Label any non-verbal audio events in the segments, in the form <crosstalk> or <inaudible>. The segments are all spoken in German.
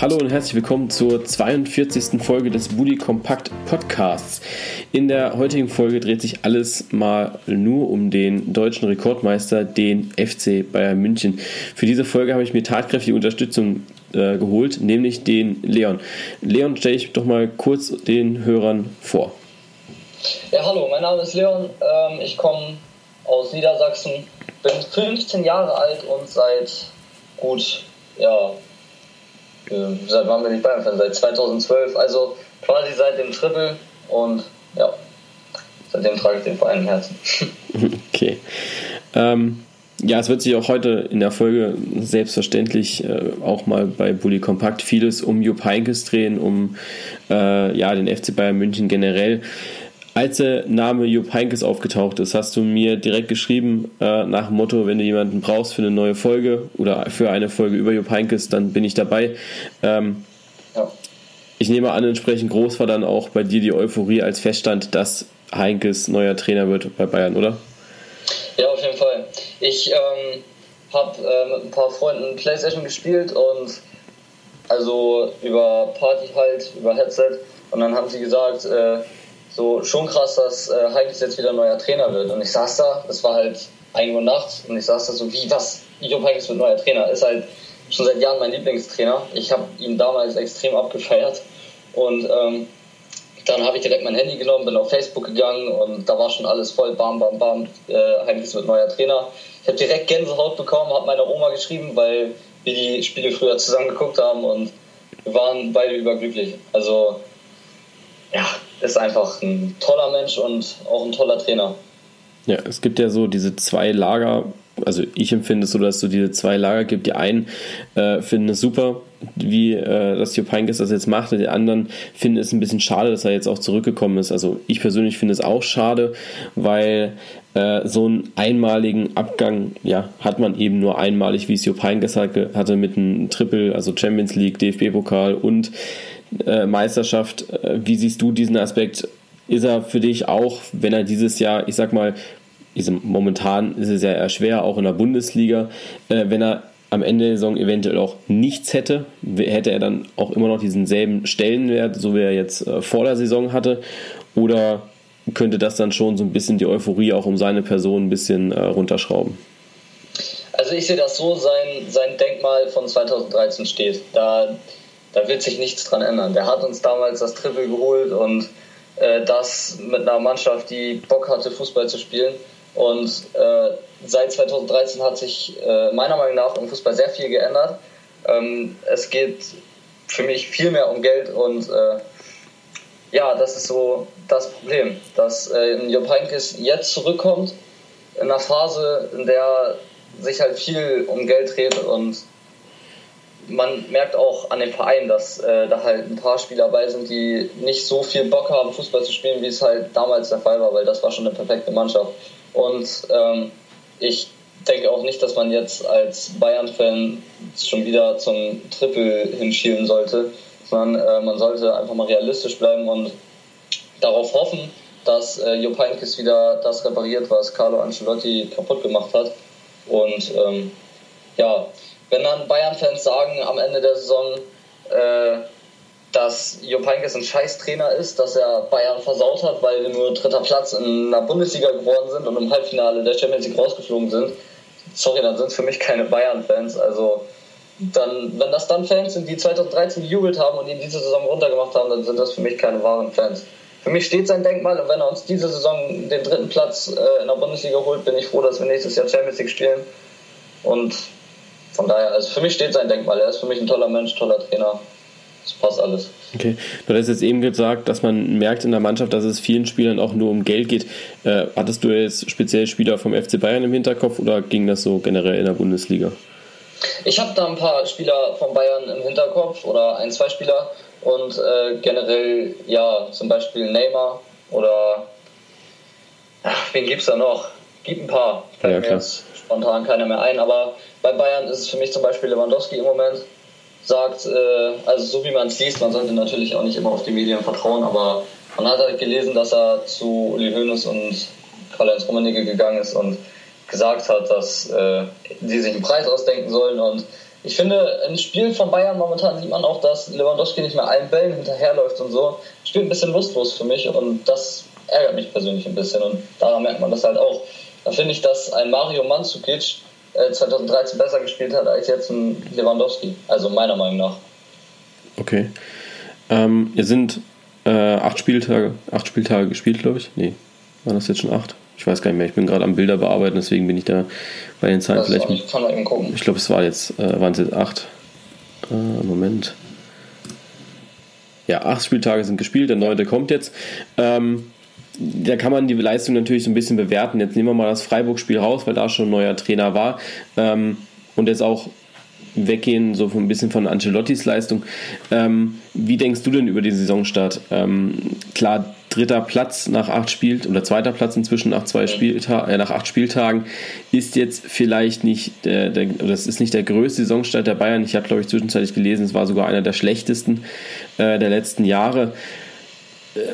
hallo und herzlich willkommen zur 42. Folge des Bully Kompakt Podcasts. In der heutigen Folge dreht sich alles mal nur um den deutschen Rekordmeister, den FC Bayern München. Für diese Folge habe ich mir tatkräftige Unterstützung äh, geholt, nämlich den Leon. Leon, stelle ich doch mal kurz den Hörern vor. Ja, hallo, mein Name ist Leon. Ähm, ich komme aus Niedersachsen, bin 15 Jahre alt und seit gut ja, seit wann bin ich Bayern-Fan? Seit 2012, also quasi seit dem Triple und ja, seitdem trage ich den Verein im Herzen. <laughs> Okay. Ähm, ja, es wird sich auch heute in der Folge selbstverständlich äh, auch mal bei Bully Kompakt vieles um Jupp Heynckes drehen, um äh, ja, den FC Bayern München generell. Als der Name Jupp Heinkes aufgetaucht ist, hast du mir direkt geschrieben, äh, nach dem Motto, wenn du jemanden brauchst für eine neue Folge oder für eine Folge über Jupp Heinkes, dann bin ich dabei. Ähm, ja. Ich nehme an, entsprechend groß war dann auch bei dir die Euphorie, als feststand, dass Heinkes neuer Trainer wird bei Bayern, oder? Ja, auf jeden Fall. Ich ähm, habe äh, mit ein paar Freunden Playstation gespielt und also über Party halt, über Headset und dann haben sie gesagt, äh, so schon krass, dass äh, Heikes jetzt wieder neuer Trainer wird. Und ich saß da, es war halt 1 Uhr nachts und ich saß da so, wie, was? Job Heikes wird neuer Trainer. Ist halt schon seit Jahren mein Lieblingstrainer. Ich habe ihn damals extrem abgefeiert und ähm, dann habe ich direkt mein Handy genommen, bin auf Facebook gegangen und da war schon alles voll, bam, bam, bam, äh, Heikes wird neuer Trainer. Ich habe direkt Gänsehaut bekommen, habe meiner Oma geschrieben, weil wir die Spiele früher zusammen geguckt haben und wir waren beide überglücklich. Also ja, ist einfach ein toller Mensch und auch ein toller Trainer. Ja, es gibt ja so diese zwei Lager. Also ich empfinde es so, dass es so diese zwei Lager gibt. Die einen äh, finden es super, wie äh, das Jupp Heynckes das jetzt macht. Die anderen finden es ein bisschen schade, dass er jetzt auch zurückgekommen ist. Also ich persönlich finde es auch schade, weil äh, so einen einmaligen Abgang ja, hat man eben nur einmalig, wie es Jupp Heynckes hatte mit einem Triple, also Champions League, DFB-Pokal und äh, Meisterschaft. Äh, wie siehst du diesen Aspekt? Ist er für dich auch, wenn er dieses Jahr, ich sag mal, momentan ist es ja eher schwer, auch in der Bundesliga, äh, wenn er am Ende der Saison eventuell auch nichts hätte, hätte er dann auch immer noch diesen selben Stellenwert, so wie er jetzt vor der Saison hatte? Oder könnte das dann schon so ein bisschen die Euphorie auch um seine Person ein bisschen runterschrauben? Also ich sehe das so, sein, sein Denkmal von 2013 steht. Da da wird sich nichts dran ändern. Der hat uns damals das Triple geholt und äh, das mit einer Mannschaft, die Bock hatte, Fußball zu spielen. Und äh, seit 2013 hat sich äh, meiner Meinung nach im Fußball sehr viel geändert. Ähm, es geht für mich viel mehr um Geld und äh, ja, das ist so das Problem, dass äh, Jupp Heynckes jetzt zurückkommt in einer Phase, in der sich halt viel um Geld dreht und man merkt auch an dem Verein, dass äh, da halt ein paar Spieler dabei sind, die nicht so viel Bock haben, Fußball zu spielen, wie es halt damals der Fall war, weil das war schon eine perfekte Mannschaft. Und ähm, ich denke auch nicht, dass man jetzt als Bayern-Fan schon wieder zum Triple hinschielen sollte, sondern äh, man sollte einfach mal realistisch bleiben und darauf hoffen, dass äh, Jupp Heynckes wieder das repariert, was Carlo Ancelotti kaputt gemacht hat. Und ähm, ja, wenn dann Bayern-Fans sagen am Ende der Saison, äh, dass Jupp Heynckes ein Scheißtrainer ist, dass er Bayern versaut hat, weil wir nur dritter Platz in der Bundesliga geworden sind und im Halbfinale der Champions League rausgeflogen sind, sorry, dann sind es für mich keine Bayern-Fans. Also dann, wenn das dann Fans sind, die 2013 gejubelt haben und ihn diese Saison runtergemacht haben, dann sind das für mich keine wahren Fans. Für mich steht sein Denkmal und wenn er uns diese Saison den dritten Platz äh, in der Bundesliga holt, bin ich froh, dass wir nächstes Jahr Champions League spielen. Und von daher, also für mich steht sein Denkmal. Er ist für mich ein toller Mensch, toller Trainer. Das passt alles. Okay, du hast jetzt eben gesagt, dass man merkt in der Mannschaft, dass es vielen Spielern auch nur um Geld geht. Äh, hattest du jetzt speziell Spieler vom FC Bayern im Hinterkopf oder ging das so generell in der Bundesliga? Ich habe da ein paar Spieler von Bayern im Hinterkopf oder ein, zwei Spieler und äh, generell, ja, zum Beispiel Neymar oder ach, wen gibt es da noch? Gibt ein paar. Ja, klar spontan keiner mehr ein. Aber bei Bayern ist es für mich zum Beispiel Lewandowski im Moment. Sagt, äh, also so wie man es liest, man sollte natürlich auch nicht immer auf die Medien vertrauen, aber man hat halt gelesen, dass er zu Uli Hoeneß und Karl-Heinz Rummenigge gegangen ist und gesagt hat, dass äh, die sich einen Preis ausdenken sollen. Und ich finde, im Spiel von Bayern momentan sieht man auch, dass Lewandowski nicht mehr allen Bällen hinterherläuft und so. Spielt ein bisschen lustlos für mich und das ärgert mich persönlich ein bisschen. Und daran merkt man das halt auch. Da finde ich, dass ein Mario Mandzukic äh, 2013 besser gespielt hat als jetzt ein Lewandowski. Also meiner Meinung nach. Okay. Ähm, ihr sind äh, acht Spieltage, acht Spieltage gespielt, glaube ich. Nee, waren das jetzt schon acht? Ich weiß gar nicht mehr. Ich bin gerade am Bilder bearbeiten, deswegen bin ich da bei den Zahlen vielleicht. Ich kann mal eben gucken. Ich glaube, es war jetzt, äh, waren es jetzt acht. Äh, Moment. Ja, acht Spieltage sind gespielt, der neunte kommt jetzt. Ähm, da kann man die Leistung natürlich so ein bisschen bewerten. Jetzt nehmen wir mal das Freiburg-Spiel raus, weil da schon ein neuer Trainer war. Ähm, und jetzt auch weggehen, so ein bisschen von Ancelottis Leistung. Ähm, wie denkst du denn über den Saisonstart? Ähm, klar, dritter Platz nach acht Spielt oder zweiter Platz inzwischen nach zwei Spielta äh, nach acht Spieltagen ist jetzt vielleicht nicht der, der es ist nicht der größte Saisonstart der Bayern. Ich habe glaube ich zwischenzeitlich gelesen, es war sogar einer der schlechtesten äh, der letzten Jahre. Äh,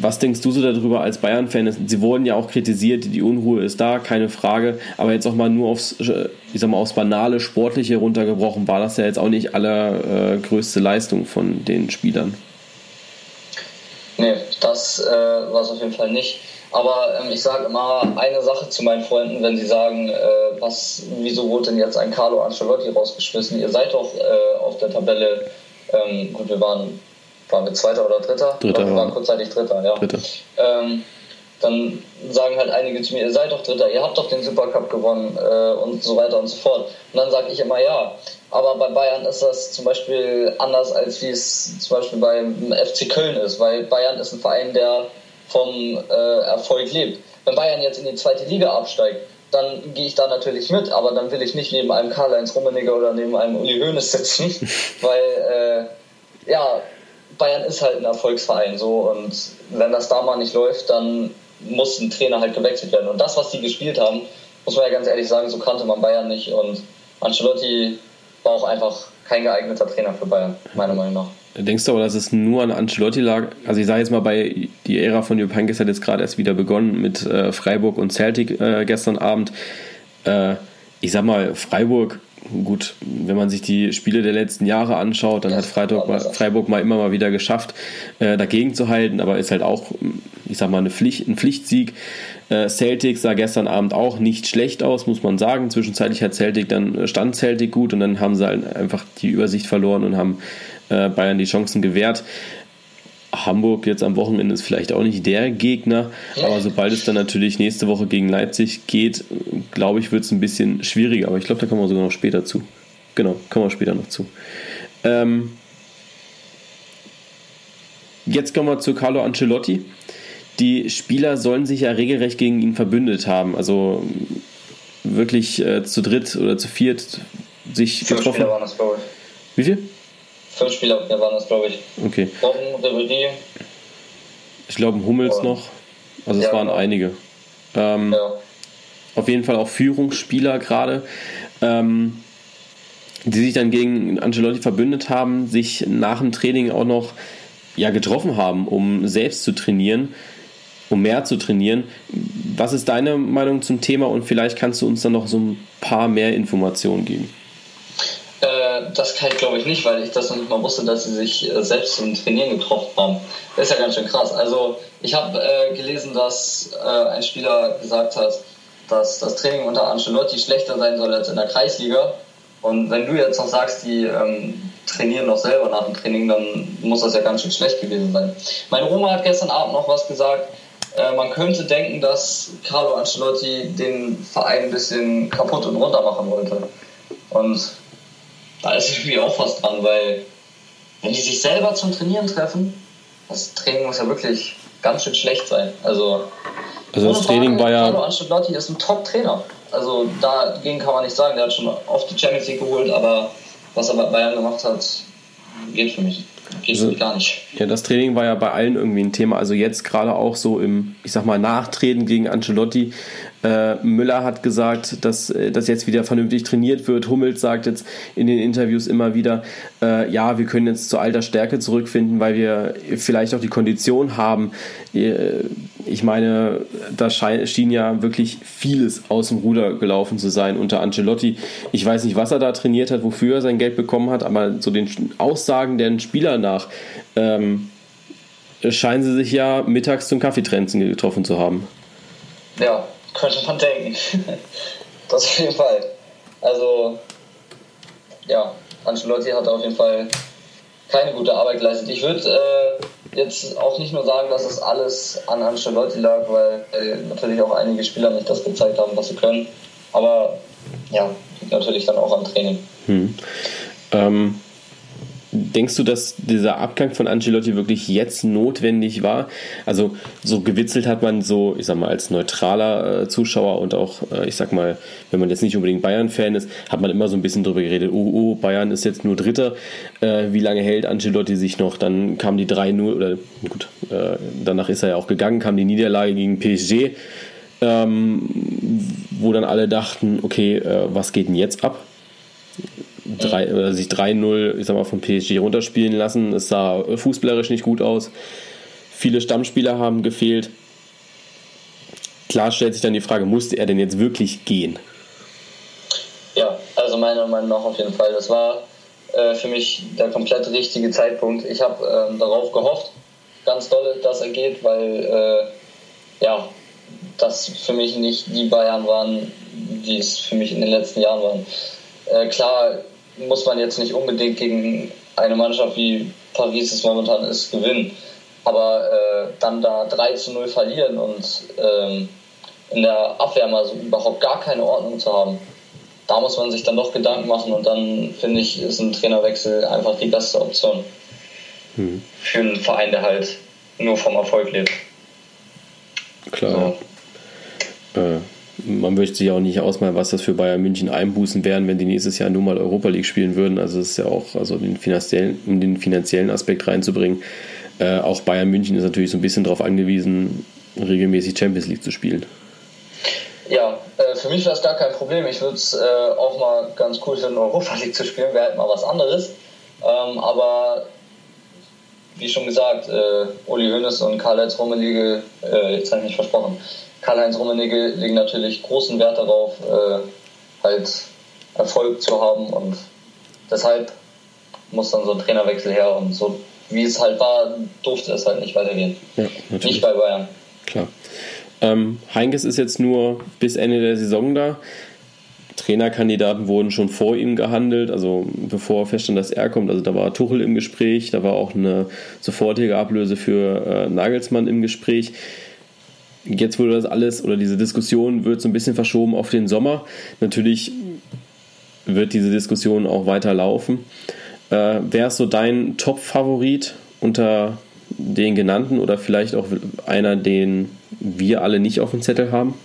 was denkst du so darüber als Bayern-Fan? Sie wurden ja auch kritisiert, die Unruhe ist da, keine Frage. Aber jetzt auch mal nur aufs, ich sag mal, aufs banale Sportliche runtergebrochen, war das ja jetzt auch nicht allergrößte Leistung von den Spielern. Nee, das äh, war es auf jeden Fall nicht. Aber ähm, ich sage immer eine Sache zu meinen Freunden, wenn sie sagen, äh, was, wieso wurde denn jetzt ein Carlo Ancelotti rausgeschmissen? Ihr seid doch äh, auf der Tabelle, ähm, gut, wir waren waren wir Zweiter oder Dritter? Dritter. Wir waren kurzzeitig Dritter, ja. Dritter. Ähm, dann sagen halt einige zu mir, ihr seid doch Dritter, ihr habt doch den Supercup gewonnen äh, und so weiter und so fort. Und dann sage ich immer ja. Aber bei Bayern ist das zum Beispiel anders, als wie es zum Beispiel beim FC Köln ist, weil Bayern ist ein Verein, der vom äh, Erfolg lebt. Wenn Bayern jetzt in die zweite Liga absteigt, dann gehe ich da natürlich mit, aber dann will ich nicht neben einem Karl-Heinz Rummenigge oder neben einem Uli Hoeneß sitzen, <laughs> weil äh, ja, Bayern ist halt ein Erfolgsverein so und wenn das da mal nicht läuft, dann muss ein Trainer halt gewechselt werden. Und das, was die gespielt haben, muss man ja ganz ehrlich sagen, so kannte man Bayern nicht und Ancelotti war auch einfach kein geeigneter Trainer für Bayern, meiner Meinung nach. Denkst du aber, dass es nur an Ancelotti lag? Also ich sage jetzt mal, bei die Ära von Jupp Heynckes hat jetzt gerade erst wieder begonnen mit äh, Freiburg und Celtic äh, gestern Abend. Äh, ich sag mal, Freiburg gut, wenn man sich die Spiele der letzten Jahre anschaut, dann hat Freiburg mal, Freiburg mal immer mal wieder geschafft, äh, dagegen zu halten, aber ist halt auch, ich sag mal, eine Pflicht, ein Pflichtsieg. Äh, Celtic sah gestern Abend auch nicht schlecht aus, muss man sagen. Zwischenzeitlich hat Celtic dann äh, stand Celtic gut und dann haben sie halt einfach die Übersicht verloren und haben äh, Bayern die Chancen gewährt. Hamburg jetzt am Wochenende ist vielleicht auch nicht der Gegner, aber sobald es dann natürlich nächste Woche gegen Leipzig geht, glaube ich, wird es ein bisschen schwieriger. Aber ich glaube, da kommen wir sogar noch später zu. Genau, kommen wir später noch zu. Ähm jetzt kommen wir zu Carlo Ancelotti. Die Spieler sollen sich ja regelrecht gegen ihn verbündet haben. Also wirklich äh, zu dritt oder zu viert sich Fünf getroffen. Spieler waren das, glaube ich. Wie viel? Fünf Spieler waren das, glaube ich. Okay. Robben, Ribery, Ich glaube, Hummels noch. Also es Ja, waren genau. einige. Ähm, ja. auf jeden Fall auch Führungsspieler gerade, ähm, die sich dann gegen Ancelotti verbündet haben, sich nach dem Training auch noch ja, getroffen haben, um selbst zu trainieren, um mehr zu trainieren. Was ist deine Meinung zum Thema und vielleicht kannst du uns dann noch so ein paar mehr Informationen geben? Das kann ich glaube ich nicht, weil ich das noch nicht mal wusste, dass sie sich äh, selbst zum Trainieren getroffen haben. Das ist ja ganz schön krass. Also ich habe äh, gelesen, dass äh, ein Spieler gesagt hat, dass das Training unter Ancelotti schlechter sein soll als in der Kreisliga. Und wenn du jetzt noch sagst, die ähm, trainieren noch selber nach dem Training, dann muss das ja ganz schön schlecht gewesen sein. Meine Oma hat gestern Abend noch was gesagt. Äh, man könnte denken, dass Carlo Ancelotti den Verein ein bisschen kaputt und runter machen wollte. Und da ist irgendwie auch was dran, weil wenn die sich selber zum Trainieren treffen, das Training muss ja wirklich ganz schön schlecht sein. Also, Also das Training war ja- Carlo Ancelotti ist ein Top-Trainer. Also dagegen kann man nicht sagen, der hat schon oft die Champions League geholt, aber was er bei Bayern gemacht hat, geht für mich. geht also, gar nicht. Ja, das Training war ja bei allen irgendwie ein Thema. Also jetzt gerade auch so im, ich sag mal, Nachtreten gegen Ancelotti. Äh, Müller hat gesagt, dass, äh, dass jetzt wieder vernünftig trainiert wird. Hummels sagt jetzt in den Interviews immer wieder, äh, ja, wir können jetzt zu alter Stärke zurückfinden, weil wir vielleicht auch die Kondition haben. Äh, ich meine, da schien ja wirklich vieles aus dem Ruder gelaufen zu sein unter Ancelotti. Ich weiß nicht, was er da trainiert hat, wofür er sein Geld bekommen hat, aber so den Aussagen der Spieler nach ähm, scheinen sie sich ja mittags zum Kaffeetrenzen getroffen zu haben. Ja, könnte man denken. <laughs> das auf jeden Fall. Also, ja, Ancelotti hat auf jeden Fall keine gute Arbeit geleistet. Ich würde äh, jetzt auch nicht nur sagen, dass es alles an Ancelotti lag, weil äh, natürlich auch einige Spieler nicht das gezeigt haben, was sie können. Aber ja, natürlich dann auch am Training. Hm. Ähm, Denkst du, dass dieser Abgang von Ancelotti wirklich jetzt notwendig war? Also so gewitzelt hat man so, ich sag mal, als neutraler äh, Zuschauer und auch, äh, ich sag mal, wenn man jetzt nicht unbedingt Bayern-Fan ist, hat man immer so ein bisschen drüber geredet, oh, oh, Bayern ist jetzt nur Dritter, äh, wie lange hält Ancelotti sich noch? Dann kam die 3-0, oder gut, äh, danach ist er ja auch gegangen, kam die Niederlage gegen PSG, ähm, wo dann alle dachten, okay, äh, was geht denn jetzt ab? Drei, oder sich 3-0, ich sag mal, von PSG runterspielen lassen. Es sah fußballerisch nicht gut aus. Viele Stammspieler haben gefehlt. Klar stellt sich dann die Frage, musste er denn jetzt wirklich gehen? Ja, also meiner Meinung nach auf jeden Fall. Das war äh, für mich der komplett richtige Zeitpunkt. Ich habe äh, darauf gehofft, ganz dolle, dass er geht, weil äh, ja, das für mich nicht die Bayern waren, die es für mich in den letzten Jahren waren. Äh, klar muss man jetzt nicht unbedingt gegen eine Mannschaft wie Paris es momentan ist gewinnen. Aber äh, dann da 3 zu 0 verlieren und ähm, in der Abwehr mal so überhaupt gar keine Ordnung zu haben, da muss man sich dann doch Gedanken machen und dann finde ich, ist ein Trainerwechsel einfach die beste Option. Hm. Für einen Verein, der halt nur vom Erfolg lebt. Klar. So. Äh, man möchte sich auch nicht ausmalen, was das für Bayern München Einbußen wären, wenn die nächstes Jahr nur mal Europa League spielen würden. Also es ist ja auch, also den finanziellen, um den finanziellen Aspekt reinzubringen. Äh, auch Bayern München ist natürlich so ein bisschen darauf angewiesen, regelmäßig Champions League zu spielen. Ja, äh, für mich wäre es gar kein Problem. Ich würde es äh, auch mal ganz cool finden, Europa League zu spielen, wäre halt mal was anderes. Ähm, aber wie schon gesagt, äh, Uli Hoeneß und Karl-Heinz Rummenigge, äh, jetzt habe ich mich versprochen, Karl-Heinz Rummenigge legen natürlich großen Wert darauf, äh, halt Erfolg zu haben und deshalb muss dann so ein Trainerwechsel her und so wie es halt war, durfte es halt nicht weitergehen. Ja, nicht bei Bayern. Klar. Ähm, Heinkes ist jetzt nur bis Ende der Saison da. Trainerkandidaten wurden schon vor ihm gehandelt, also bevor feststand, dass er kommt. Also da war Tuchel im Gespräch, da war auch eine sofortige Ablöse für äh, Nagelsmann im Gespräch. Jetzt wurde das alles oder diese Diskussion wird so ein bisschen verschoben auf den Sommer. Natürlich wird diese Diskussion auch weiter laufen. Äh, Wer ist so dein Top-Favorit unter den genannten oder vielleicht auch einer, den wir alle nicht auf dem Zettel haben?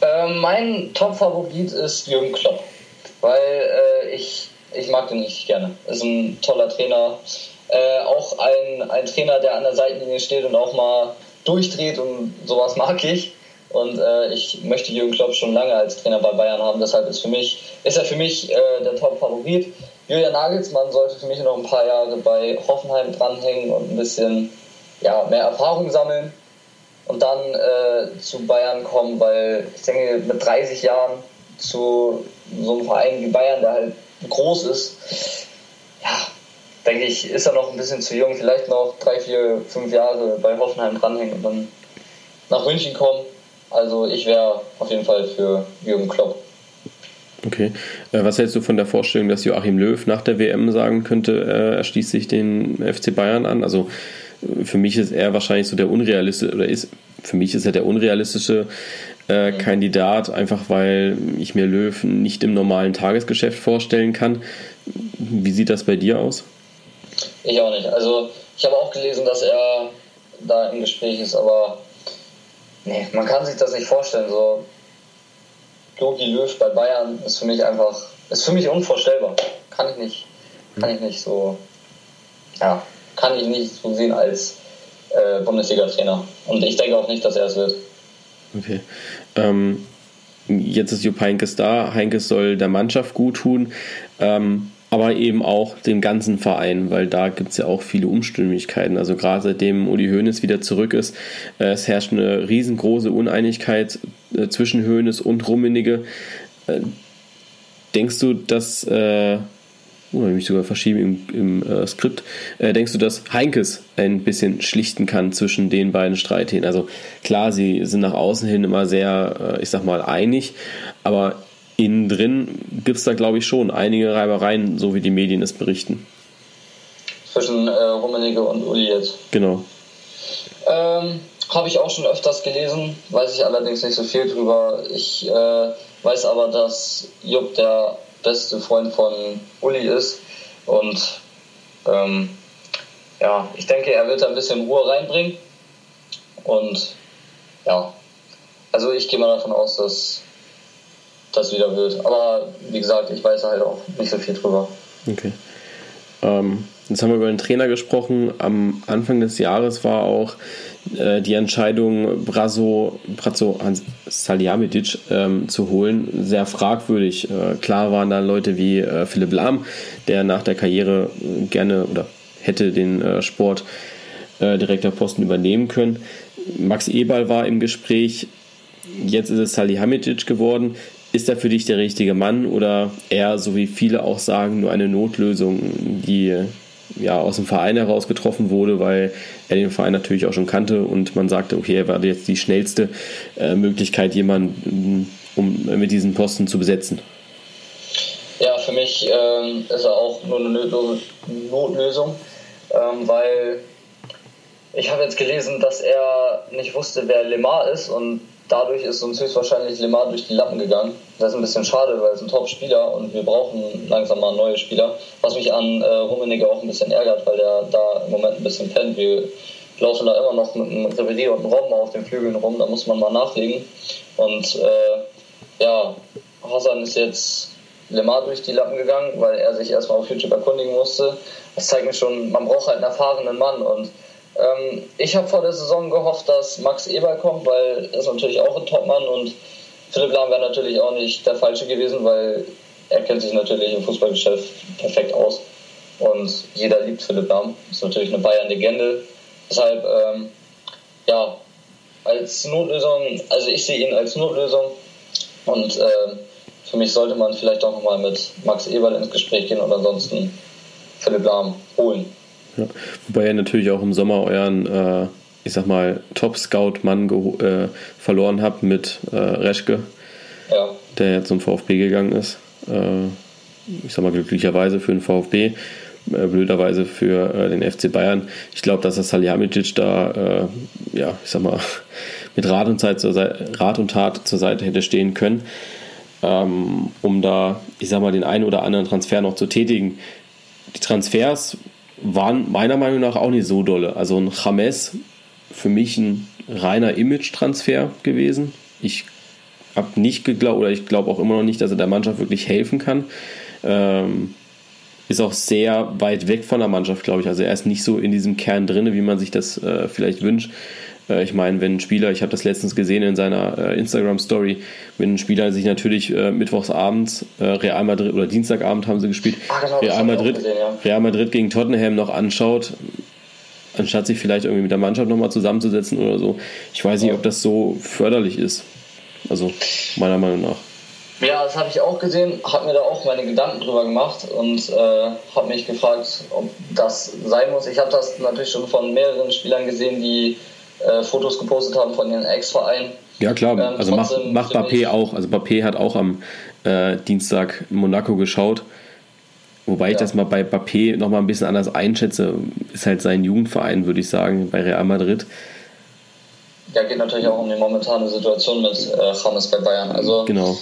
Äh, mein Top-Favorit ist Jürgen Klopp, weil äh, ich, ich mag den nicht gerne. Ist ein toller Trainer. Äh, auch ein, ein Trainer, der an der Seitenlinie steht und auch mal durchdreht und sowas mag ich. Und äh, ich möchte Jürgen Klopp schon lange als Trainer bei Bayern haben. Deshalb ist, für mich, ist er für mich äh, der Top-Favorit. Julian Nagelsmann sollte für mich noch ein paar Jahre bei Hoffenheim dranhängen und ein bisschen ja, mehr Erfahrung sammeln und dann äh, zu Bayern kommen, weil ich denke, mit 30 Jahren zu so einem Verein wie Bayern, der halt groß ist, ja, denke ich, ist er noch ein bisschen zu jung. Vielleicht noch drei, vier, fünf Jahre bei Hoffenheim dranhängen und dann nach München kommen. Also ich wäre auf jeden Fall für Jürgen Klopp. Okay. Äh, was hältst du von der Vorstellung, dass Joachim Löw nach der WM sagen könnte, äh, er schließt sich den FC Bayern an? Also äh, für mich ist er wahrscheinlich so der unrealistische, oder ist, für mich ist er der unrealistische äh, mhm. Kandidat, einfach weil ich mir Löw nicht im normalen Tagesgeschäft vorstellen kann. Wie sieht das bei dir aus? Ich auch nicht. Also ich habe auch gelesen, dass er da im Gespräch ist, aber nee, man kann sich das nicht vorstellen. So Jogi Löw bei Bayern ist für mich einfach, ist für mich unvorstellbar. Kann ich nicht, kann ich nicht so ja, kann ich nicht so sehen als äh, Bundesliga-Trainer. Und ich denke auch nicht, dass er es wird. Okay. Ähm, jetzt ist Jupp Heinkes da. Heinkes soll der Mannschaft gut tun. Ähm, aber eben auch dem ganzen Verein, weil da gibt es ja auch viele Umstimmigkeiten. Also gerade seitdem Uli Hoeneß wieder zurück ist, äh, es herrscht eine riesengroße Uneinigkeit äh, zwischen Hoeneß und Rummenigge. Äh, denkst du, dass, äh, oh, ich mich sogar verschieben im, im Skript, denkst du, dass Heinkes ein bisschen schlichten kann zwischen den beiden Streithähnen? Also klar, sie sind nach außen hin immer sehr, ich sag mal, einig, aber innen drin gibt es da, glaube ich, schon einige Reibereien, so wie die Medien es berichten. Zwischen äh, Rummenigge und Uli jetzt. Genau. Ähm, Habe ich auch schon öfters gelesen, weiß ich allerdings nicht so viel drüber. Ich äh, weiß aber, dass Jupp der beste Freund von Uli ist und ähm, ja, ich denke, er wird da ein bisschen Ruhe reinbringen und ja, also ich gehe mal davon aus, dass das wieder wird. Aber wie gesagt, ich weiß halt auch nicht so viel drüber. Okay. Ähm, jetzt haben wir über den Trainer gesprochen. Am Anfang des Jahres war auch äh, die Entscheidung, Brazo, Brazo Salihamidzic ähm, zu holen, sehr fragwürdig. Äh, klar waren da Leute wie äh, Philipp Lahm, der nach der Karriere gerne oder hätte den äh, Sport äh, Posten übernehmen können. Max Eberl war im Gespräch. Jetzt ist es Salihamidzic geworden. Ist er für dich der richtige Mann oder eher, so wie viele auch sagen, nur eine Notlösung, die ja aus dem Verein heraus getroffen wurde, weil er den Verein natürlich auch schon kannte und man sagte, okay, er war jetzt die schnellste äh, Möglichkeit, jemanden um mit diesen Posten zu besetzen. Ja, für mich ähm, ist er auch nur eine Notlösung, ähm, weil ich habe jetzt gelesen, dass er nicht wusste, wer Lemar ist und dadurch ist uns höchstwahrscheinlich Lemar durch die Lappen gegangen. Das ist ein bisschen schade, weil es ein Top-Spieler und wir brauchen langsam mal neue Spieler. Was mich an äh, Rummenigge auch ein bisschen ärgert, weil der da im Moment ein bisschen pennt. Wir laufen da immer noch mit einem Revedier und einem Robben auf den Flügeln rum, da muss man mal nachlegen. Und äh, ja, Hassan ist jetzt Lemar durch die Lappen gegangen, weil er sich erstmal auf YouTube erkundigen musste. Das zeigt mir schon, man braucht halt einen erfahrenen Mann und ähm, ich habe vor der Saison gehofft, dass Max Eber kommt, weil er ist natürlich auch ein Topmann und Philipp Lahm wäre natürlich auch nicht der Falsche gewesen, weil er kennt sich natürlich im Fußballgeschäft perfekt aus. Und jeder liebt Philipp Lahm. Ist natürlich eine Bayern-Legende. Deshalb, ähm, ja, als Notlösung, also ich sehe ihn als Notlösung. Und äh, für mich sollte man vielleicht auch nochmal mit Max Eberl ins Gespräch gehen und ansonsten Philipp Lahm holen. Ja. Wobei ihr natürlich auch im Sommer euren, äh, ich sag mal, Top-Scout-Mann äh, verloren habt mit äh, Reschke, ja. der jetzt zum VfB gegangen ist. Äh, ich sag mal, glücklicherweise für den VfB, äh, blöderweise für äh, den FC Bayern. Ich glaube, dass das Salihamidzic da, ja, ich sag mal, <laughs> mit Rat und, Zeit zur Rat und Tat zur Seite hätte stehen können, ähm, um da, ich sag mal, den einen oder anderen Transfer noch zu tätigen. Die Transfers waren meiner Meinung nach auch nicht so dolle. Also ein James für mich ein reiner Image-Transfer gewesen. Ich habe nicht geglaubt, oder ich glaube auch immer noch nicht, dass er der Mannschaft wirklich helfen kann. Ähm, ist auch sehr weit weg von der Mannschaft, glaube ich. Also er ist nicht so in diesem Kern drin, wie man sich das äh, vielleicht wünscht. Äh, ich meine, wenn ein Spieler, ich habe das letztens gesehen in seiner äh, Instagram-Story, wenn ein Spieler sich natürlich äh, mittwochsabends Real Madrid oder Dienstagabend haben sie gespielt, ah, genau, Real, Madrid, gesehen, ja. Real Madrid gegen Tottenham noch anschaut, anstatt sich vielleicht irgendwie mit der Mannschaft nochmal zusammenzusetzen oder so. Ich weiß nicht, ob das so förderlich ist. Also meiner Meinung nach. Ja, das habe ich auch gesehen, habe mir da auch meine Gedanken drüber gemacht und äh, habe mich gefragt, ob das sein muss. Ich habe das natürlich schon von mehreren Spielern gesehen, die äh, Fotos gepostet haben von ihren Ex-Vereinen. Ja klar, ähm, also macht, macht Bappé auch. Also Bappé hat auch am äh, Dienstag Monaco geschaut. Wobei ja. ich das mal bei Bappé nochmal ein bisschen anders einschätze. Ist halt sein Jugendverein, würde ich sagen, bei Real Madrid. Ja, geht natürlich auch um die momentane Situation mit äh, James bei Bayern. Also genau.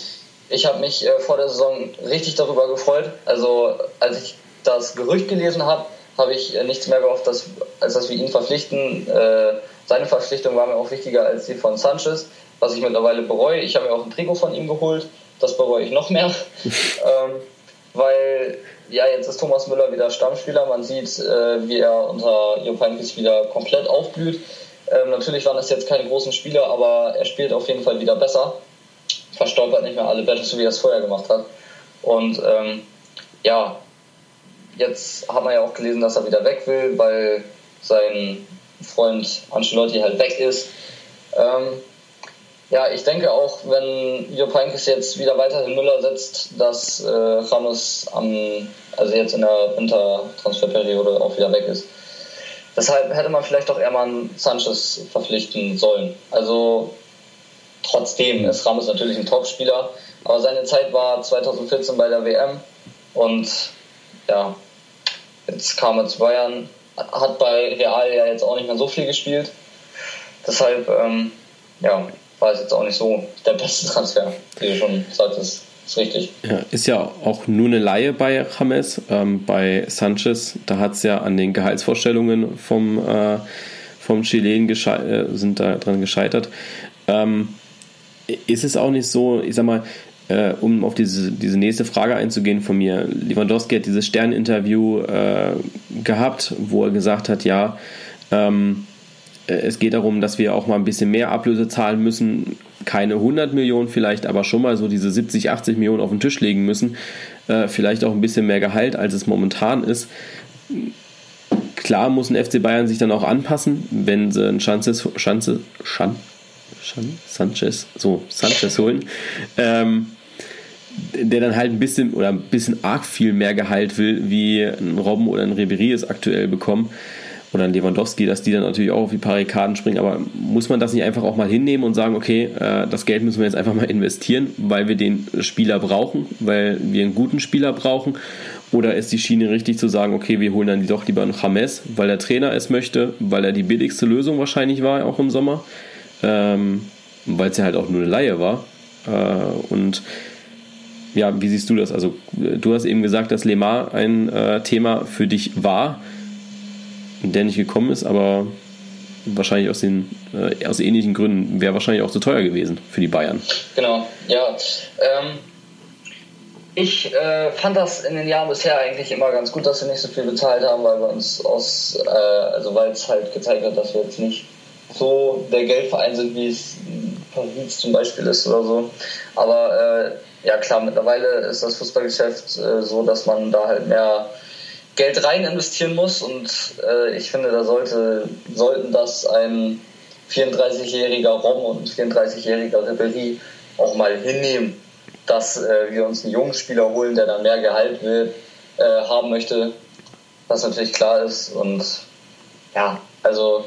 ich habe mich äh, vor der Saison richtig darüber gefreut. Also als ich das Gerücht gelesen habe, habe ich äh, nichts mehr gehofft, dass, als dass wir ihn verpflichten. Äh, seine Verpflichtung war mir auch wichtiger als die von Sanchez, was ich mittlerweile bereue. Ich habe mir auch ein Trikot von ihm geholt, das bereue ich noch mehr. <laughs> ähm, weil ja, jetzt ist Thomas Müller wieder Stammspieler. Man sieht, äh, wie er unter Heynckes wieder komplett aufblüht. Ähm, natürlich waren das jetzt keine großen Spieler, aber er spielt auf jeden Fall wieder besser. Verstolpert nicht mehr alle Bälle, so wie er es vorher gemacht hat. Und ähm, ja, jetzt hat man ja auch gelesen, dass er wieder weg will, weil sein Freund Ancelotti halt weg ist. Ähm, ja, ich denke auch, wenn Jupp Heynckes jetzt wieder weiterhin Müller setzt, dass äh, Ramos am, also jetzt in der Wintertransferperiode auch wieder weg ist. Deshalb hätte man vielleicht doch eher mal einen Sanchez verpflichten sollen. Also trotzdem ist Ramos natürlich ein Topspieler, aber seine Zeit war 2014 bei der WM und ja, jetzt kam er zu Bayern, hat bei Real ja jetzt auch nicht mehr so viel gespielt. Deshalb, ähm, ja, war es jetzt auch nicht so der beste <laughs> Transfer, wie du schon sagtest. Ist richtig. Ja, ist ja auch nur eine Laie bei James. Ähm, bei Sanchez, da hat es ja an den Gehaltsvorstellungen vom, äh, vom Chilen äh, sind da dran gescheitert. Ähm, ist es auch nicht so, ich sag mal, äh, um auf diese, diese nächste Frage einzugehen von mir. Lewandowski hat dieses Sterninterview äh, gehabt, wo er gesagt hat, ja, ähm, äh, es geht darum, dass wir auch mal ein bisschen mehr Ablöse zahlen müssen. Keine 100 Millionen vielleicht, aber schon mal so diese 70, 80 Millionen auf den Tisch legen müssen. Äh, vielleicht auch ein bisschen mehr Gehalt, als es momentan ist. Klar muss ein FC Bayern sich dann auch anpassen, wenn sie ein Chances, Chances, Chan, Chan, Sanchez, so, Sanchez holen. Ähm, der dann halt ein bisschen oder ein bisschen arg viel mehr Gehalt will, wie ein Robben oder ein Ribery es aktuell bekommen oder ein Lewandowski, dass die dann natürlich auch auf die Barrikaden springen. Aber muss man das nicht einfach auch mal hinnehmen und sagen, okay, äh, das Geld müssen wir jetzt einfach mal investieren, weil wir den Spieler brauchen, weil wir einen guten Spieler brauchen? Oder ist die Schiene richtig zu sagen, okay, wir holen dann doch lieber einen James, weil der Trainer es möchte, weil er die billigste Lösung wahrscheinlich war, auch im Sommer, ähm, weil es ja halt auch nur eine Laie war. Äh, und ja, wie siehst du das? Also, du hast eben gesagt, dass Lemar ein äh, Thema für dich war der nicht gekommen ist, aber wahrscheinlich aus den äh, aus ähnlichen Gründen wäre wahrscheinlich auch zu teuer gewesen für die Bayern. Genau, ja. Ähm, ich äh, fand das in den Jahren bisher eigentlich immer ganz gut, dass wir nicht so viel bezahlt haben, weil wir uns aus, äh, also weil es halt gezeigt hat, dass wir jetzt nicht so der Geldverein sind, wie es Paris zum Beispiel ist oder so. Aber äh, ja klar, mittlerweile ist das Fußballgeschäft äh, so, dass man da halt mehr Geld rein investieren muss und äh, ich finde, da sollte, sollten das ein 34-jähriger Rom und ein 34-jähriger Ribéry auch mal hinnehmen, dass äh, wir uns einen jungen Spieler holen, der dann mehr Gehalt will, äh, haben möchte, was natürlich klar ist und ja, also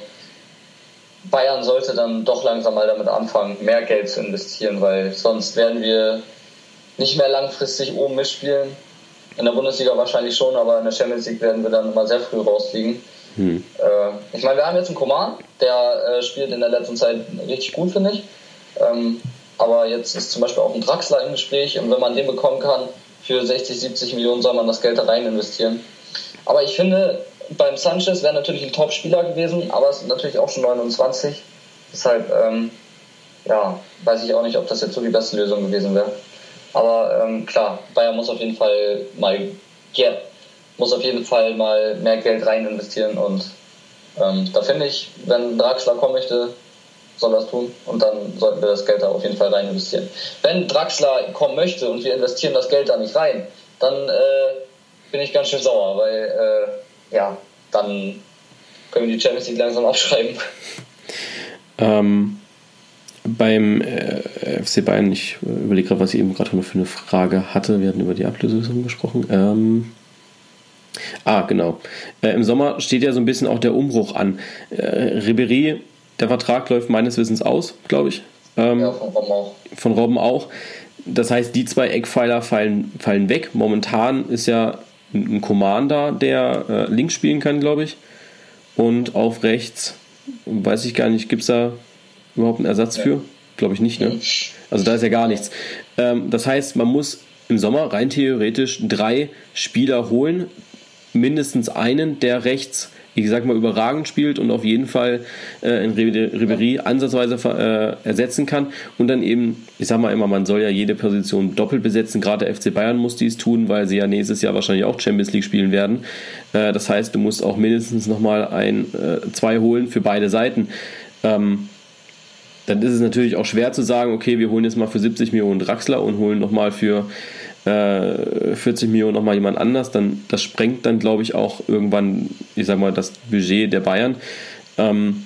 Bayern sollte dann doch langsam mal damit anfangen, mehr Geld zu investieren, weil sonst werden wir nicht mehr langfristig oben mitspielen in der Bundesliga wahrscheinlich schon, aber in der Champions League werden wir dann immer sehr früh rausfliegen. Hm. Äh, ich meine, wir haben jetzt einen Koman, der äh, spielt in der letzten Zeit richtig gut, finde ich. Ähm, aber jetzt ist zum Beispiel auch ein Draxler im Gespräch und wenn man den bekommen kann, für 60, 70 Millionen soll man das Geld da rein investieren. Aber ich finde, beim Sanchez wäre natürlich ein Top-Spieler gewesen, aber es ist natürlich auch schon 29. Deshalb, ähm, ja, weiß ich auch nicht, ob das jetzt so die beste Lösung gewesen wäre. Aber ähm, klar, Bayern muss auf jeden Fall mal yeah, muss auf jeden Fall mal mehr Geld rein investieren und ähm, da finde ich, wenn Draxler kommen möchte, soll das tun und dann sollten wir das Geld da auf jeden Fall rein investieren. Wenn Draxler kommen möchte und wir investieren das Geld da nicht rein, dann äh, bin ich ganz schön sauer, weil äh, ja, dann können wir die Champions League langsam abschreiben. Ähm, beim äh, FC Bayern, ich überlege gerade, was ich eben gerade noch für eine Frage hatte. Wir hatten über die Ablösung gesprochen. Ähm, ah, genau. Äh, Im Sommer steht ja so ein bisschen auch der Umbruch an. Äh, Ribéry, der Vertrag läuft meines Wissens aus, glaube ich. Ähm, ja, von Robben auch. Von Robben auch. Das heißt, die zwei Eckpfeiler fallen, fallen weg. Momentan ist ja ein Commander, der äh, links spielen kann, glaube ich. Und auf rechts, weiß ich gar nicht, gibt es da überhaupt einen Ersatz ja. für? Glaube ich nicht, ne? Also da ist ja gar nichts. Ähm, das heißt, man muss im Sommer rein theoretisch drei Spieler holen, mindestens einen, der rechts ich sag mal, überragend spielt und auf jeden Fall äh, in Ribery ansatzweise äh, ersetzen kann. Und dann eben, ich sag mal immer, man soll ja jede Position doppelt besetzen. Gerade der FC Bayern muss dies tun, weil sie ja nächstes Jahr wahrscheinlich auch Champions League spielen werden. Äh, das heißt, du musst auch mindestens nochmal ein, äh, zwei holen für beide Seiten. Ähm, dann ist es natürlich auch schwer zu sagen, okay, wir holen jetzt mal für 70 Millionen Draxler und holen nochmal für äh, 40 Millionen nochmal jemand anders. Dann, das sprengt dann, glaube ich, auch irgendwann, ich sag mal, das Budget der Bayern. Ähm,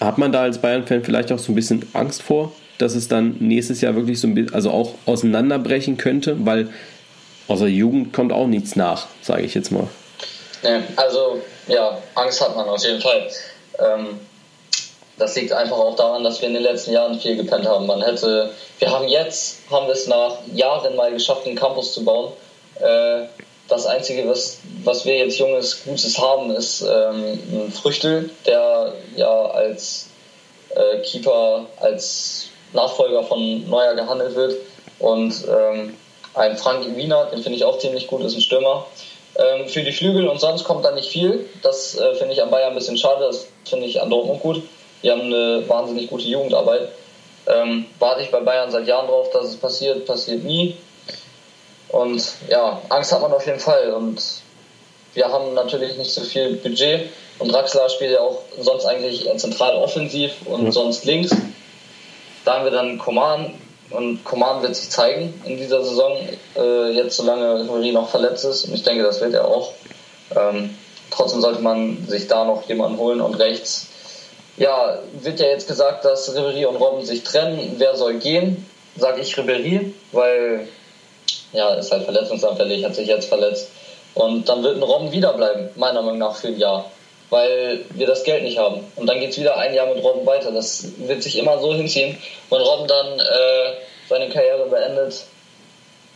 hat man da als Bayern-Fan vielleicht auch so ein bisschen Angst vor, dass es dann nächstes Jahr wirklich so ein bisschen, also auch auseinanderbrechen könnte, weil außer Jugend kommt auch nichts nach, sage ich jetzt mal. Nee, also ja, Angst hat man auf jeden Fall. Ähm, das liegt einfach auch daran, dass wir in den letzten Jahren viel gepennt haben. Man hätte, wir haben jetzt, haben wir es nach Jahren mal geschafft, einen Campus zu bauen. Äh, das Einzige, was, was wir jetzt Junges, Gutes haben, ist ähm, ein Früchtel, der ja als äh, Keeper, als Nachfolger von Neuer gehandelt wird. Und ähm, ein Frank Wiener, den finde ich auch ziemlich gut, ist ein Stürmer. Ähm, für die Flügel und sonst kommt da nicht viel. Das äh, finde ich an Bayern ein bisschen schade, das finde ich an Dortmund gut. Die haben eine wahnsinnig gute Jugendarbeit. Ähm, warte ich bei Bayern seit Jahren drauf, dass es passiert, passiert nie. Und ja, Angst hat man auf jeden Fall. Und wir haben natürlich nicht so viel Budget. Und Draxler spielt ja auch sonst eigentlich zentral offensiv und mhm. sonst links. Da haben wir dann Coman. Und Coman wird sich zeigen in dieser Saison, äh, jetzt solange Henry noch verletzt ist. Und ich denke, das wird er auch. Ähm, trotzdem sollte man sich da noch jemanden holen und rechts ja, wird ja jetzt gesagt, dass Ribery und Robben sich trennen. Wer soll gehen? Sage ich Ribery, weil ja, ist halt verletzungsanfällig, hat sich jetzt verletzt. Und dann wird ein Robben wiederbleiben, meiner Meinung nach, für ein Jahr. Weil wir das Geld nicht haben. Und dann geht es wieder ein Jahr mit Robben weiter. Das wird sich immer so hinziehen. Wenn Robben dann äh, seine Karriere beendet,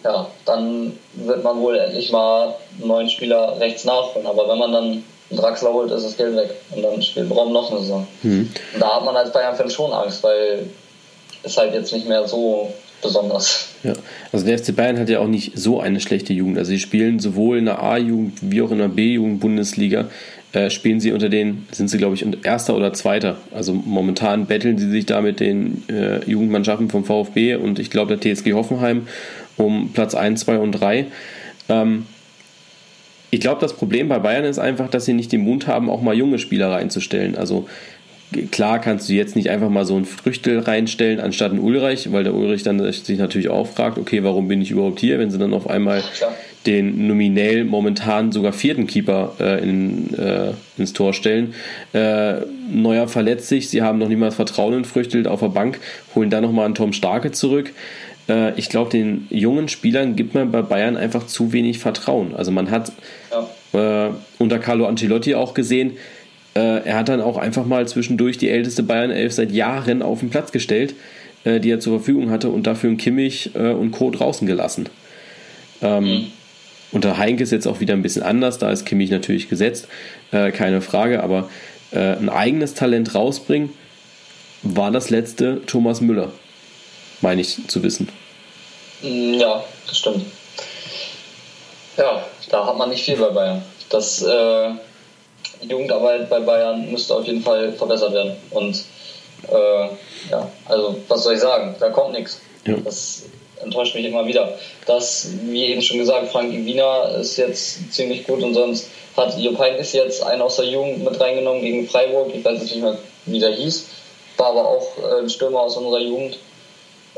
ja, dann wird man wohl endlich mal einen neuen Spieler rechts nachholen. Aber wenn man dann einen Draxler holt, ist das Geld weg. Und dann spielt Braun noch eine Saison. Mhm. Und da hat man als Bayern-Fan schon Angst, weil es halt jetzt nicht mehr so besonders. Ja, also der FC Bayern hat ja auch nicht so eine schlechte Jugend. Also sie spielen sowohl in der A-Jugend wie auch in der B-Jugend-Bundesliga, äh, spielen sie unter den, sind sie glaube ich erster oder zweiter. Also momentan betteln sie sich da mit den äh, Jugendmannschaften vom VfB und ich glaube der TSG Hoffenheim um Platz 1, 2 und 3. Ähm, ich glaube, das Problem bei Bayern ist einfach, dass sie nicht den Mut haben, auch mal junge Spieler reinzustellen. Also klar kannst du jetzt nicht einfach mal so einen Früchtel reinstellen anstatt einen Ulreich, weil der Ulrich dann sich natürlich auch fragt, okay, warum bin ich überhaupt hier, wenn sie dann auf einmal Klar. den nominell momentan sogar vierten Keeper äh, in, äh, ins Tor stellen. Äh, Neuer verletzt sich, sie haben noch niemals Vertrauen in Früchtel auf der Bank, holen dann nochmal einen Tom Starke zurück. Äh, ich glaube, den jungen Spielern gibt man bei Bayern einfach zu wenig Vertrauen. Also man hat ja. äh, unter Carlo Ancelotti auch gesehen, äh, er hat dann auch einfach mal zwischendurch die älteste Bayern-Elf seit Jahren auf den Platz gestellt, äh, die er zur Verfügung hatte und dafür einen Kimmich äh, und Co. draußen gelassen. Ähm, mhm. Unter Heinke ist jetzt auch wieder ein bisschen anders, da ist Kimmich natürlich gesetzt, äh, keine Frage, aber ein eigenes Talent rausbringen, war das letzte Thomas Müller meine ich zu wissen. Mm, ja, das stimmt. Ja, da hat man nicht viel bei Bayern. Das äh, Jugendarbeit bei Bayern müsste auf jeden Fall verbessert werden. Und äh, ja, also was soll ich sagen? Da kommt nichts. Ja. Das enttäuscht mich immer wieder. Das, wie eben schon gesagt, Frankie Wiener ist jetzt ziemlich gut und sonst hat Jupp Heynckes jetzt einen aus der Jugend mit reingenommen gegen Freiburg. Ich weiß jetzt nicht mehr, wie der hieß. War aber auch äh, ein Stürmer aus unserer Jugend.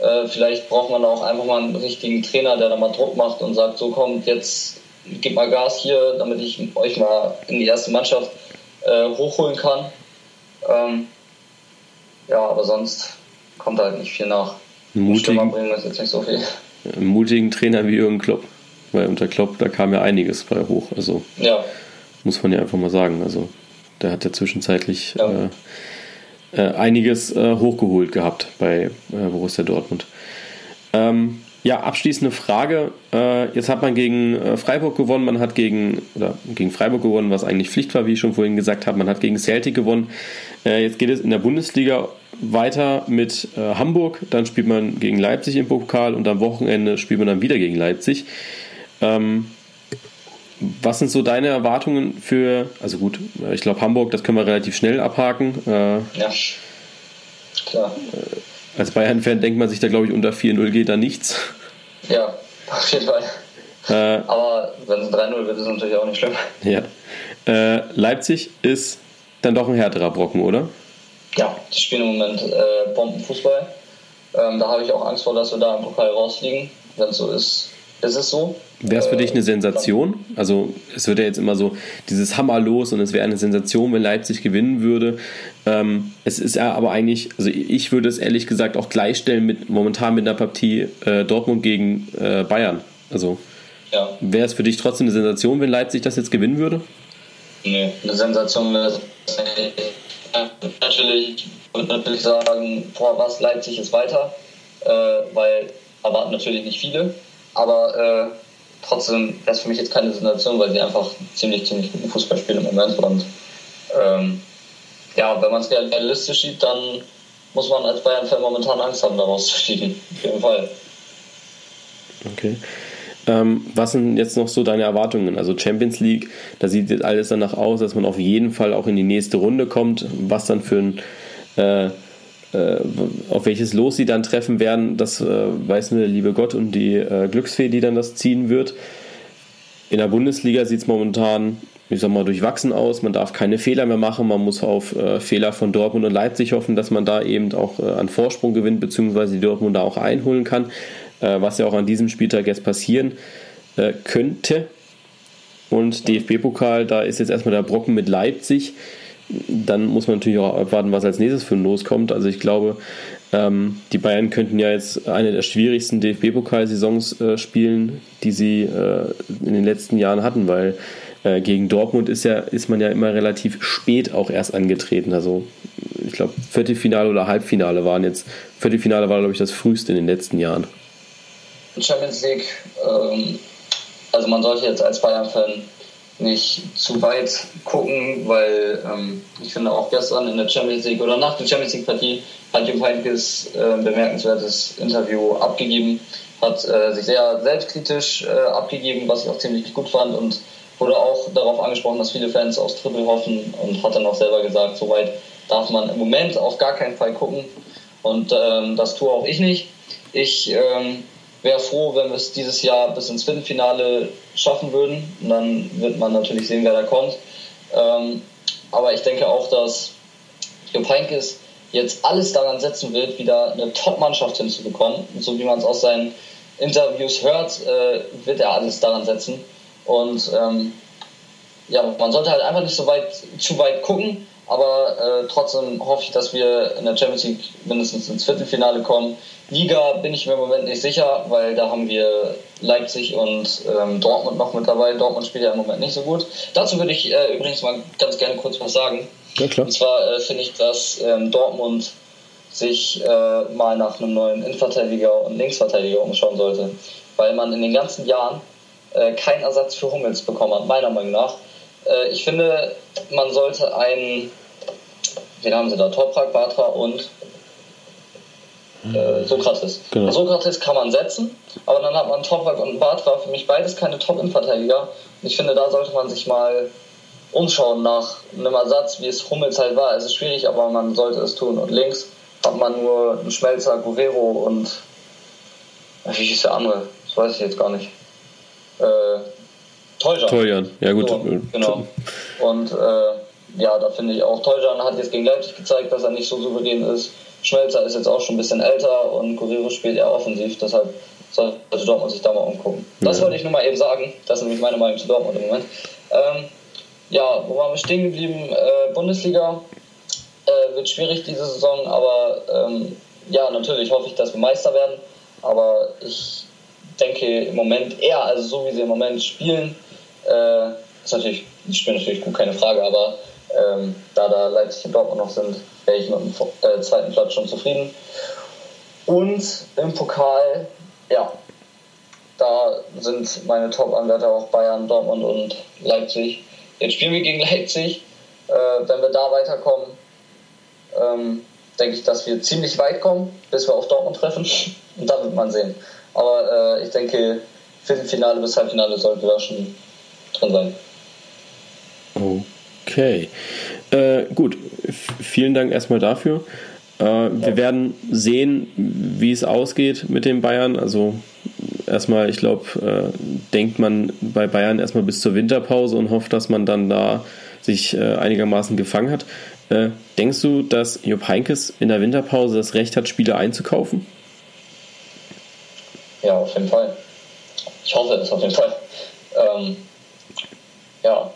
Äh, vielleicht braucht man auch einfach mal einen richtigen Trainer, der da mal Druck macht und sagt, so kommt, jetzt gib mal Gas hier, damit ich euch mal in die erste Mannschaft äh, hochholen kann. Ähm, ja, aber sonst kommt halt nicht viel nach. Mutigen, bringen ist jetzt nicht so viel. Mutigen Trainer wie Jürgen Klopp. Weil unter Klopp, da kam ja einiges bei hoch. Also ja. muss man ja einfach mal sagen. Also der hat ja zwischenzeitlich ja. Äh, äh, einiges äh, hochgeholt gehabt bei äh, Borussia Dortmund. Ähm, ja, abschließende Frage. Äh, jetzt hat man gegen Freiburg gewonnen, man hat gegen, oder gegen Freiburg gewonnen, was eigentlich Pflicht war, wie ich schon vorhin gesagt habe. Man hat gegen Celtic gewonnen. Jetzt geht es in der Bundesliga weiter mit Hamburg. Dann spielt man gegen Leipzig im Pokal und am Wochenende spielt man dann wieder gegen Leipzig. Ähm, was sind so deine Erwartungen für, also gut, ich glaube Hamburg, das können wir relativ schnell abhaken. Äh, ja, klar. Äh, als Bayern-Fan denkt man sich da, glaube ich, unter 4-0 geht da nichts. Ja, auf jeden Fall. Äh, Aber wenn es 3-0 wird, ist es natürlich auch nicht schlimm. Ja. Äh, Leipzig ist dann doch ein härterer Brocken, oder? Ja, die spielen im Moment äh, Bombenfußball. Ähm, da habe ich auch Angst vor, dass wir da im Pokal rausfliegen. Wenn es so ist, ist es so. Wäre es für dich eine Sensation? Also es wird ja jetzt immer so dieses Hammer los und es wäre eine Sensation, wenn Leipzig gewinnen würde. Ähm, es ist ja aber eigentlich, also ich würde es ehrlich gesagt auch gleichstellen mit momentan mit einer Partie äh, Dortmund gegen äh, Bayern. Also ja. wäre es für dich trotzdem eine Sensation, wenn Leipzig das jetzt gewinnen würde? Nee, eine Sensation wäre es natürlich, würde natürlich sagen, boah, was, Leipzig ist weiter, äh, weil erwarten natürlich nicht viele, aber äh, trotzdem wäre es für mich jetzt keine Sensation, weil sie einfach ziemlich, ziemlich guten Fußball spielen im Moment. Und ähm, ja, wenn man es realistisch sieht, dann muss man als Bayern-Fan momentan Angst haben, daraus zu fliegen. Auf jeden Fall. Okay. Ähm, was sind jetzt noch so deine Erwartungen? Also Champions League, da sieht jetzt alles danach aus, dass man auf jeden Fall auch in die nächste Runde kommt. Was dann für ein äh, auf welches Los sie dann treffen werden, das äh, weiß nur der liebe Gott und die äh, Glücksfee, die dann das ziehen wird. In der Bundesliga sieht es momentan, ich sag mal, durchwachsen aus. Man darf keine Fehler mehr machen. Man muss auf äh, Fehler von Dortmund und Leipzig hoffen, dass man da eben auch äh, an Vorsprung gewinnt, beziehungsweise die Dortmund da auch einholen kann, äh, was ja auch an diesem Spieltag jetzt passieren könnte. Und DFB-Pokal, da ist jetzt erstmal der Brocken mit Leipzig dann muss man natürlich auch abwarten, was als nächstes für ein Los kommt. Also ich glaube, ähm, die Bayern könnten ja jetzt eine der schwierigsten DFB-Pokalsaisons äh, spielen, die sie äh, in den letzten Jahren hatten, weil äh, gegen Dortmund ist ja ist man ja immer relativ spät auch erst angetreten. Also ich glaube Viertelfinale oder Halbfinale waren jetzt Viertelfinale war glaube ich das früheste in den letzten Jahren. Champions League. Ähm, also man sollte jetzt als Bayern-Fan nicht zu weit gucken, weil ähm, ich finde auch gestern in der Champions League oder nach der Champions League Partie hat Jupp Heynckes äh, ein bemerkenswertes Interview abgegeben, hat äh, sich sehr selbstkritisch äh, abgegeben, was ich auch ziemlich gut fand und wurde auch darauf angesprochen, dass viele Fans aufs Triple hoffen und hat dann auch selber gesagt, so weit darf man im Moment auf gar keinen Fall gucken und ähm, das tue auch ich nicht. Ich ähm, wäre froh, wenn wir es dieses Jahr bis ins Viertelfinale schaffen würden. Und dann wird man natürlich sehen, wer da kommt. Ähm, aber ich denke auch, dass Jupp Heynckes jetzt alles daran setzen wird, wieder eine Top-Mannschaft hinzubekommen. Und so wie man es aus seinen Interviews hört, äh, wird er alles daran setzen. Und ähm, ja, man sollte halt einfach nicht so weit, zu weit gucken, aber äh, trotzdem hoffe ich, dass wir in der Champions League mindestens ins Viertelfinale kommen. Liga bin ich mir im Moment nicht sicher, weil da haben wir Leipzig und ähm, Dortmund noch mit dabei. Dortmund spielt ja im Moment nicht so gut. Dazu würde ich äh, übrigens mal ganz gerne kurz was sagen. Ja, klar. Und zwar äh, finde ich, dass ähm, Dortmund sich äh, mal nach einem neuen Innenverteidiger und Linksverteidiger umschauen sollte, weil man in den ganzen Jahren äh, keinen Ersatz für Hummels bekommen hat, meiner Meinung nach. Äh, ich finde, man sollte einen, wen haben sie da, Toprak, Batra und äh, Sokrates. Genau. Sokrates kann man setzen, aber dann hat man Toprak und Bartra, für mich beides keine Top-In-Verteidiger. Ich finde, da sollte man sich mal umschauen nach einem Ersatz, wie es Hummels halt war. Es ist schwierig, aber man sollte es tun. Und links hat man nur einen Schmelzer, Guerrero und wie hieß der andere? Das weiß ich jetzt gar nicht. Äh, Teujan. Teujan, ja gut. So, genau. Und äh, ja, da finde ich auch, Teujan hat jetzt gegen Leipzig gezeigt, dass er nicht so souverän ist. Schmelzer ist jetzt auch schon ein bisschen älter und Guerrero spielt eher offensiv, deshalb sollte Dortmund sich da mal umgucken. Das ja. wollte ich nur mal eben sagen. Das ist nämlich meine Meinung zu Dortmund im Moment. Ähm, ja, wo waren wir stehen geblieben? Äh, Bundesliga äh, wird schwierig diese Saison, aber ähm, ja, natürlich hoffe ich, dass wir Meister werden. Aber ich denke im Moment eher, also so wie sie im Moment spielen, äh, ist natürlich, die spielen natürlich gut, keine Frage, aber ähm, da da Leipzig und Dortmund noch sind, wäre ich mit dem äh, zweiten Platz schon zufrieden. Und im Pokal, ja, da sind meine Top-Anwärter auch Bayern, Dortmund und Leipzig. Jetzt spielen wir gegen Leipzig. Äh, wenn wir da weiterkommen, ähm, denke ich, dass wir ziemlich weit kommen, bis wir auf Dortmund treffen. <laughs> Und dann wird man sehen. Aber äh, ich denke, Viertelfinale bis Halbfinale sollten wir da schon drin sein. Okay. Äh, gut, vielen Dank erstmal dafür. Äh, wir werden sehen, wie es ausgeht mit den Bayern. Also erstmal, ich glaube, äh, denkt man bei Bayern erstmal bis zur Winterpause und hofft, dass man dann da sich äh, einigermaßen gefangen hat. Äh, denkst du, dass Jupp Heinkes in der Winterpause das Recht hat, Spieler einzukaufen? Ja, auf jeden Fall. Ich hoffe es auf jeden Fall. Ähm, ja,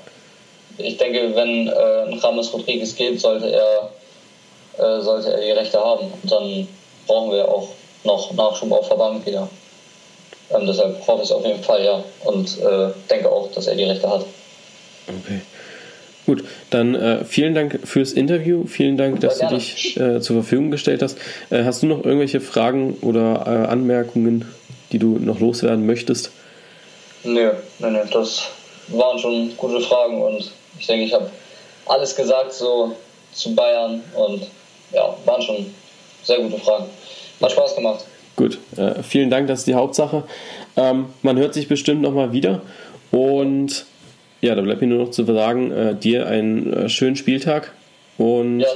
ich denke, wenn äh, ein Rames Rodriguez geht, sollte er, äh, sollte er die Rechte haben. Und dann brauchen wir auch noch Nachschub auf der Bank wieder. Ähm, deshalb hoffe ich es auf jeden Fall, ja. Und äh, denke auch, dass er die Rechte hat. Okay. Gut, dann äh, vielen Dank fürs Interview. Vielen Dank, dass du dich äh, zur Verfügung gestellt hast. Äh, hast du noch irgendwelche Fragen oder äh, Anmerkungen, die du noch loswerden möchtest? Nö, nö, nö, das waren schon gute Fragen und ich denke, ich habe alles gesagt so zu Bayern und ja, waren schon sehr gute Fragen. Hat Spaß gemacht. Gut, äh, vielen Dank, das ist die Hauptsache. Ähm, man hört sich bestimmt nochmal wieder und ja, da bleibt mir nur noch zu sagen, äh, dir einen äh, schönen Spieltag und ja,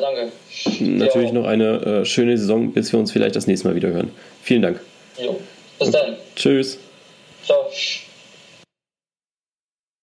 natürlich noch eine äh, schöne Saison, bis wir uns vielleicht das nächste Mal wieder hören. Vielen Dank. Jo. Bis dann. Tschüss. Ciao.